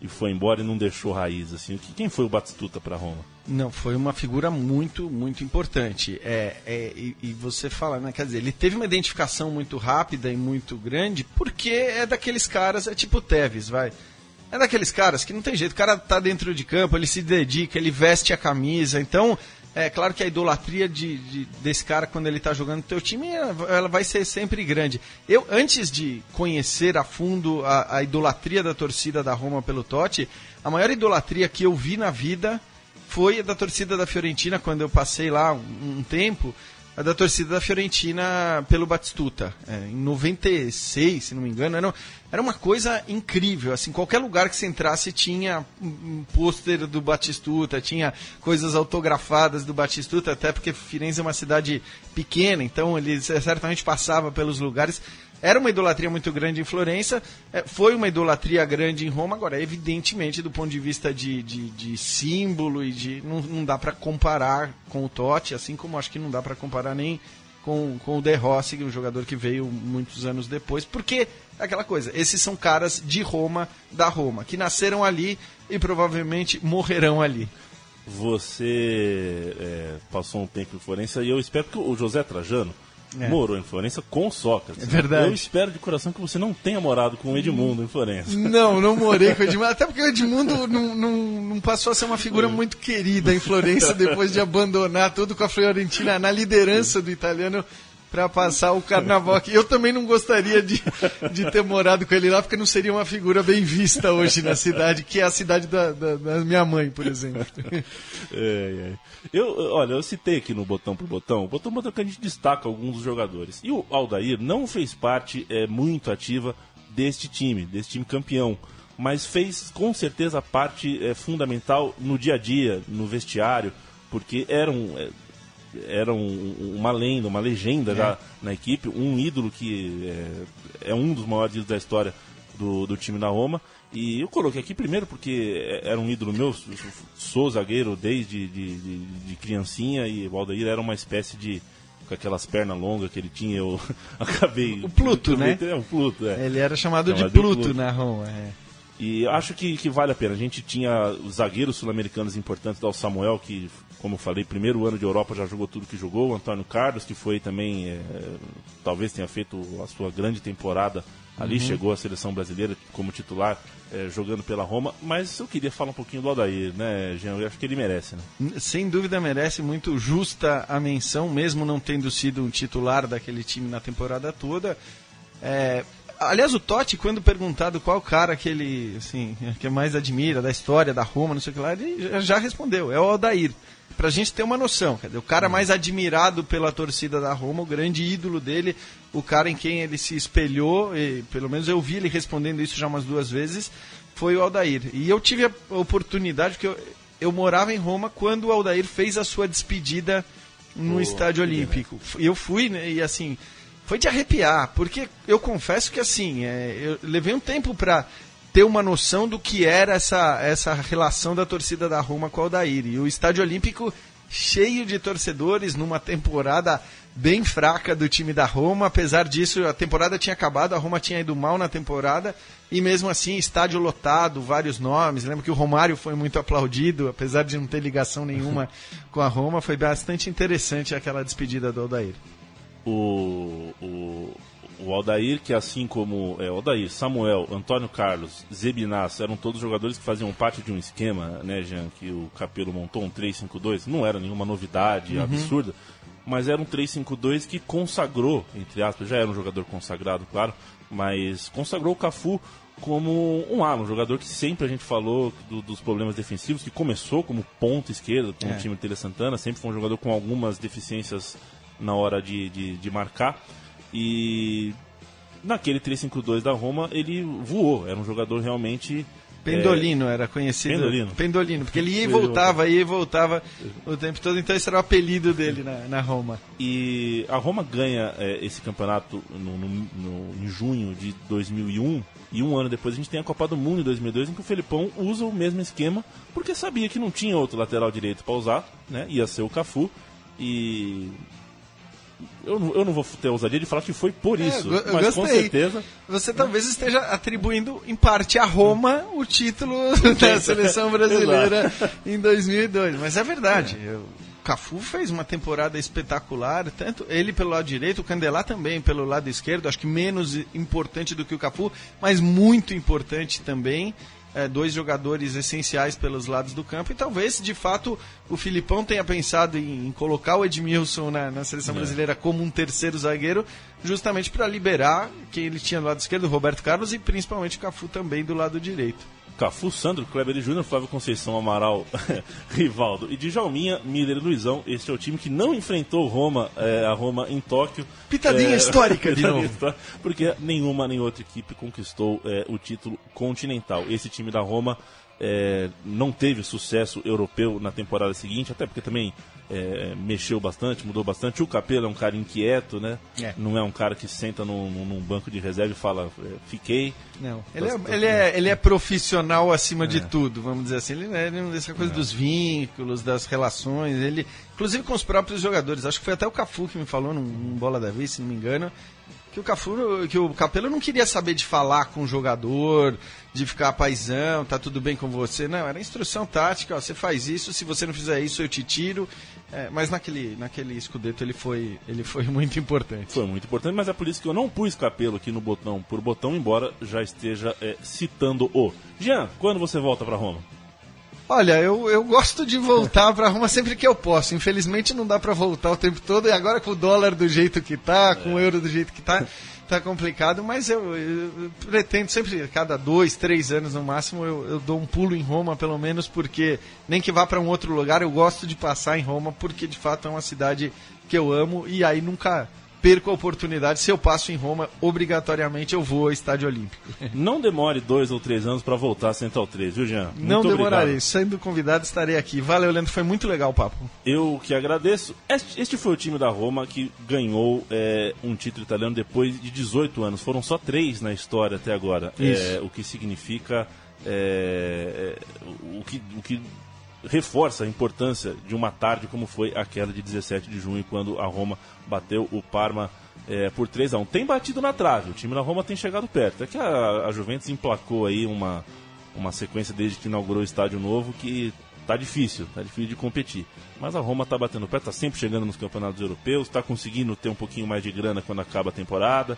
e foi embora e não deixou raiz assim. Quem foi o Batistuta para Roma?
Não, foi uma figura muito, muito importante. É, é e, e, você fala, né? Quer dizer, ele teve uma identificação muito rápida e muito grande, porque é daqueles caras, é tipo Tevez, vai. É daqueles caras que não tem jeito, o cara tá dentro de campo, ele se dedica, ele veste a camisa, então é claro que a idolatria de, de, desse cara quando ele está jogando no teu time, ela vai ser sempre grande. Eu, antes de conhecer a fundo a, a, idolatria da torcida da Roma pelo Totti, a maior idolatria que eu vi na vida foi a da torcida da Fiorentina quando eu passei lá um, um tempo a da torcida da Fiorentina pelo Batistuta. É, em 96, se não me engano, era, era uma coisa incrível. Assim, qualquer lugar que você entrasse tinha um pôster do Batistuta, tinha coisas autografadas do Batistuta, até porque Firenze é uma cidade pequena, então ele certamente passava pelos lugares. Era uma idolatria muito grande em Florença, é, foi uma idolatria grande em Roma. Agora, evidentemente, do ponto de vista de, de, de símbolo e de. Não, não dá para comparar com o Totti, assim como acho que não dá para comparar nem com, com o De Rossi, um jogador que veio muitos anos depois, porque é aquela coisa, esses são caras de Roma, da Roma, que nasceram ali e provavelmente morrerão ali.
Você é, passou um tempo em Florença e eu espero que o José Trajano é. morou em Florença com Sócrates.
É verdade.
Eu espero de coração que você não tenha morado com o Edmundo em Florença.
Não, não morei com o Edmundo. (laughs) Até porque o Edmundo não, não, não passou a ser uma figura é. muito querida em Florença depois de abandonar tudo com a Fiorentina na liderança do italiano para passar o carnaval aqui. Eu também não gostaria de, de ter morado com ele lá, porque não seria uma figura bem vista hoje na cidade, que é a cidade da, da, da minha mãe, por exemplo. (laughs)
É, é. Eu, olha, eu citei aqui no Botão por Botão, o Botão Botão que a gente destaca alguns dos jogadores. E o Aldair não fez parte é, muito ativa deste time, desse time campeão. mas fez com certeza parte é, fundamental no dia a dia, no vestiário, porque era, um, é, era um, uma lenda, uma legenda já na equipe, um ídolo que é, é um dos maiores ídolos da história do, do time da Roma. E eu coloquei aqui primeiro porque era um ídolo meu, sou zagueiro desde de, de, de criancinha e o Aldair era uma espécie de. com aquelas pernas longas que ele tinha, eu (laughs) acabei.
O Pluto, né?
É, o Pluto, é.
Ele era chamado,
Chamado
de
de
Pluto,
Pluto.
na Roma. é.
E acho que, que vale a pena. A gente tinha os zagueiros sul-americanos importantes, o Samuel, que, como eu falei, primeiro ano de Europa já jogou tudo que jogou. O Antônio Carlos, que foi também, é, talvez tenha feito a sua grande temporada ali, chegou à seleção brasileira como titular, é, jogando pela Roma. Mas eu queria falar um pouquinho do Aldair, né, Jean? Eu acho que ele merece, né?
Sem dúvida merece muito justa a menção, mesmo não tendo sido um titular daquele time na temporada toda. É, aliás, o Totti, quando perguntado qual cara que ele assim, que mais admira da história da Roma, não sei o que lá, ele já- respondeu, é o Aldair. Pra gente ter uma noção, dizer, o cara mais admirado pela torcida da Roma, o grande ídolo dele, o cara em quem ele se espelhou, e pelo menos eu vi ele respondendo isso já umas duas vezes, foi o Aldair. E eu tive a oportunidade, porque eu, eu morava em Roma quando o Aldair fez a sua despedida no
Pô,
Estádio Olímpico. Eu fui, né, e assim, foi de arrepiar, porque eu confesso que assim, é, eu levei um tempo pra ter uma noção do que era essa, essa relação da torcida da Roma com o Aldair. E o Estádio Olímpico cheio de torcedores numa temporada bem fraca do time da Roma. Apesar disso, a temporada tinha acabado, a Roma tinha ido mal na temporada. E mesmo assim, estádio lotado, vários nomes. Lembro que o Romário foi muito aplaudido, apesar de não ter ligação nenhuma (laughs) com a Roma. Foi bastante interessante aquela despedida do Aldair.
o, o Aldair, que assim como é, Aldair, Samuel, Antônio Carlos, Zebinas, eram todos jogadores que faziam parte de um esquema, né, Jean, que o Capelo montou um 3-5-2, não era nenhuma novidade absurda, mas era um 3-5-2 que consagrou, entre aspas, já era um jogador consagrado, claro, mas consagrou o Cafu como um ala, um jogador que sempre a gente falou do- dos problemas defensivos, que começou como ponta esquerda com
É.
o time de Tele Santana, sempre foi um jogador com algumas deficiências na hora de, de, de marcar. E naquele 3-5-2 da Roma ele voou, era um jogador realmente.
Pendolino era conhecido.
Pendolino.
Pendolino, porque ele ia e voltava, ia e voltava o tempo todo, então esse era o apelido dele na, na Roma.
E a Roma ganha é, esse campeonato no, no- no- em junho de 2001. E um ano depois a gente tem a Copa do Mundo em 2002, em que o Felipão usa o mesmo esquema, porque sabia que não tinha outro lateral direito para usar, né? Ia ser o Cafu. E. Eu não, eu não vou ter a ousadia de falar que foi por isso,
É, eu- eu
mas com
gostei.
certeza.
Você talvez esteja atribuindo, em parte, a Roma o título (laughs) da seleção (laughs) brasileira em 2002. Mas é verdade. eu- O Cafu fez uma temporada espetacular, tanto ele pelo lado direito, o Candelá também pelo lado esquerdo, acho que menos importante do que o Cafu, mas muito importante também. É, dois jogadores essenciais pelos lados do campo e talvez de fato o Filipão tenha pensado em, em colocar o Edmilson na, na seleção brasileira como um terceiro zagueiro justamente para liberar quem ele tinha do lado esquerdo, o Roberto Carlos e principalmente o Cafu também do lado direito.
Cafu, Sandro, Kleber e Júnior, Flávio Conceição, Amaral, (laughs) Rivaldo e Djalminha, Miller e Luizão. Este é o time que não enfrentou Roma, é, a Roma em Tóquio.
Pitadinha (laughs) histórica de novo.
Porque nenhuma nem outra equipe conquistou é, o título continental. Esse time da Roma é, não teve sucesso europeu na temporada seguinte, até porque também é, mexeu bastante, mudou bastante. O Capelo é um cara inquieto, né?
É.
Não é um cara que senta num, banco de reserva e fala, é, fiquei.
Não, ele é, ele é, ele é profissional acima de tudo, vamos dizer assim. Ele é ele não é essa coisa dos vínculos, das relações, ele, inclusive com os próprios jogadores. Acho que foi até o Cafu que me falou num, num bola da vez, se não me engano, que o Cafu, que o Capelo não queria saber de falar com o jogador, de ficar paizão, tá tudo bem com você. Não, era instrução tática, ó, você faz isso, se você não fizer isso eu te tiro. É, mas naquele, naquele escudeto ele foi, ele foi (laughs) muito importante.
Foi muito importante, mas é por isso que eu não pus capelo aqui no botão por botão, embora já esteja é, citando o. Jean, quando você volta para Roma?
Olha, eu, eu gosto de voltar pra Roma sempre que eu posso. Infelizmente não dá pra voltar o tempo todo e agora com o dólar do jeito que tá, com o euro do jeito que tá, tá complicado, mas eu, eu- eu pretendo sempre, cada dois, três anos no máximo, eu, eu dou um pulo em Roma, pelo menos, porque nem que vá pra um outro lugar, eu gosto de passar em Roma, porque de fato é uma cidade que eu amo e aí nunca perco a oportunidade. Se eu passo em Roma, obrigatoriamente eu vou ao Estádio Olímpico. (laughs)
Não demore dois ou três anos para voltar a Central 3, viu, Jean? Muito
Não demorarei.
obrigado.
Sendo convidado, estarei aqui. Valeu, Leandro. Foi muito legal o papo.
Eu que agradeço. Este, este foi o time da Roma que ganhou é, um título italiano depois de 18 anos. Foram só três na história até agora.
Isso.
É, o que significa. é, o, que, o que reforça a importância de uma tarde como foi aquela de 17 de junho, quando a Roma bateu o Parma é, por 3 a 1 Tem batido na trave, o time da Roma tem chegado perto. É que a, a Juventus emplacou aí uma, uma sequência desde que inaugurou o estádio novo que tá difícil, tá difícil de competir. Mas a Roma tá batendo perto, tá sempre chegando nos campeonatos europeus, tá conseguindo ter um pouquinho mais de grana quando acaba a temporada.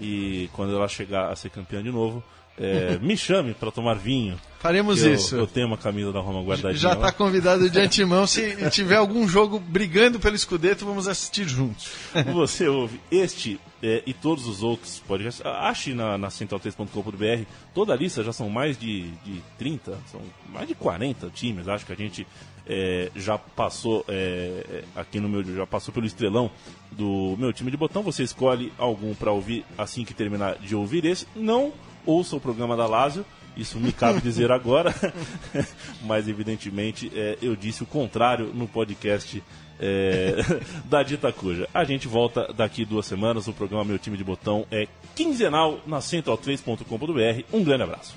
E quando ela chegar a ser campeã de novo, é, me chame para tomar vinho.
Faremos
Eu-
isso.
Eu tenho uma camisa da Roma guardadinha.
Já está convidado de antemão. Se tiver algum jogo brigando pelo escudeto, vamos assistir juntos. (laughs)
Você ouve este é, e todos os outros podcasts. Ache na, na central3.com.br. Toda a lista já são mais de, de 30, são mais de 40 times. Acho que a gente é, já passou é, é, aqui no meu. Já passou pelo estrelão do meu time de botão. Você escolhe algum para ouvir assim que terminar de ouvir esse. Não ouça o programa da Lazio. Isso me cabe (laughs) dizer agora, (laughs) mas evidentemente é, eu disse o contrário no podcast é, (laughs) da Dita Cuja. A gente volta daqui duas semanas. O programa Meu Time de Botão é quinzenal na central3.com.br. Um grande abraço.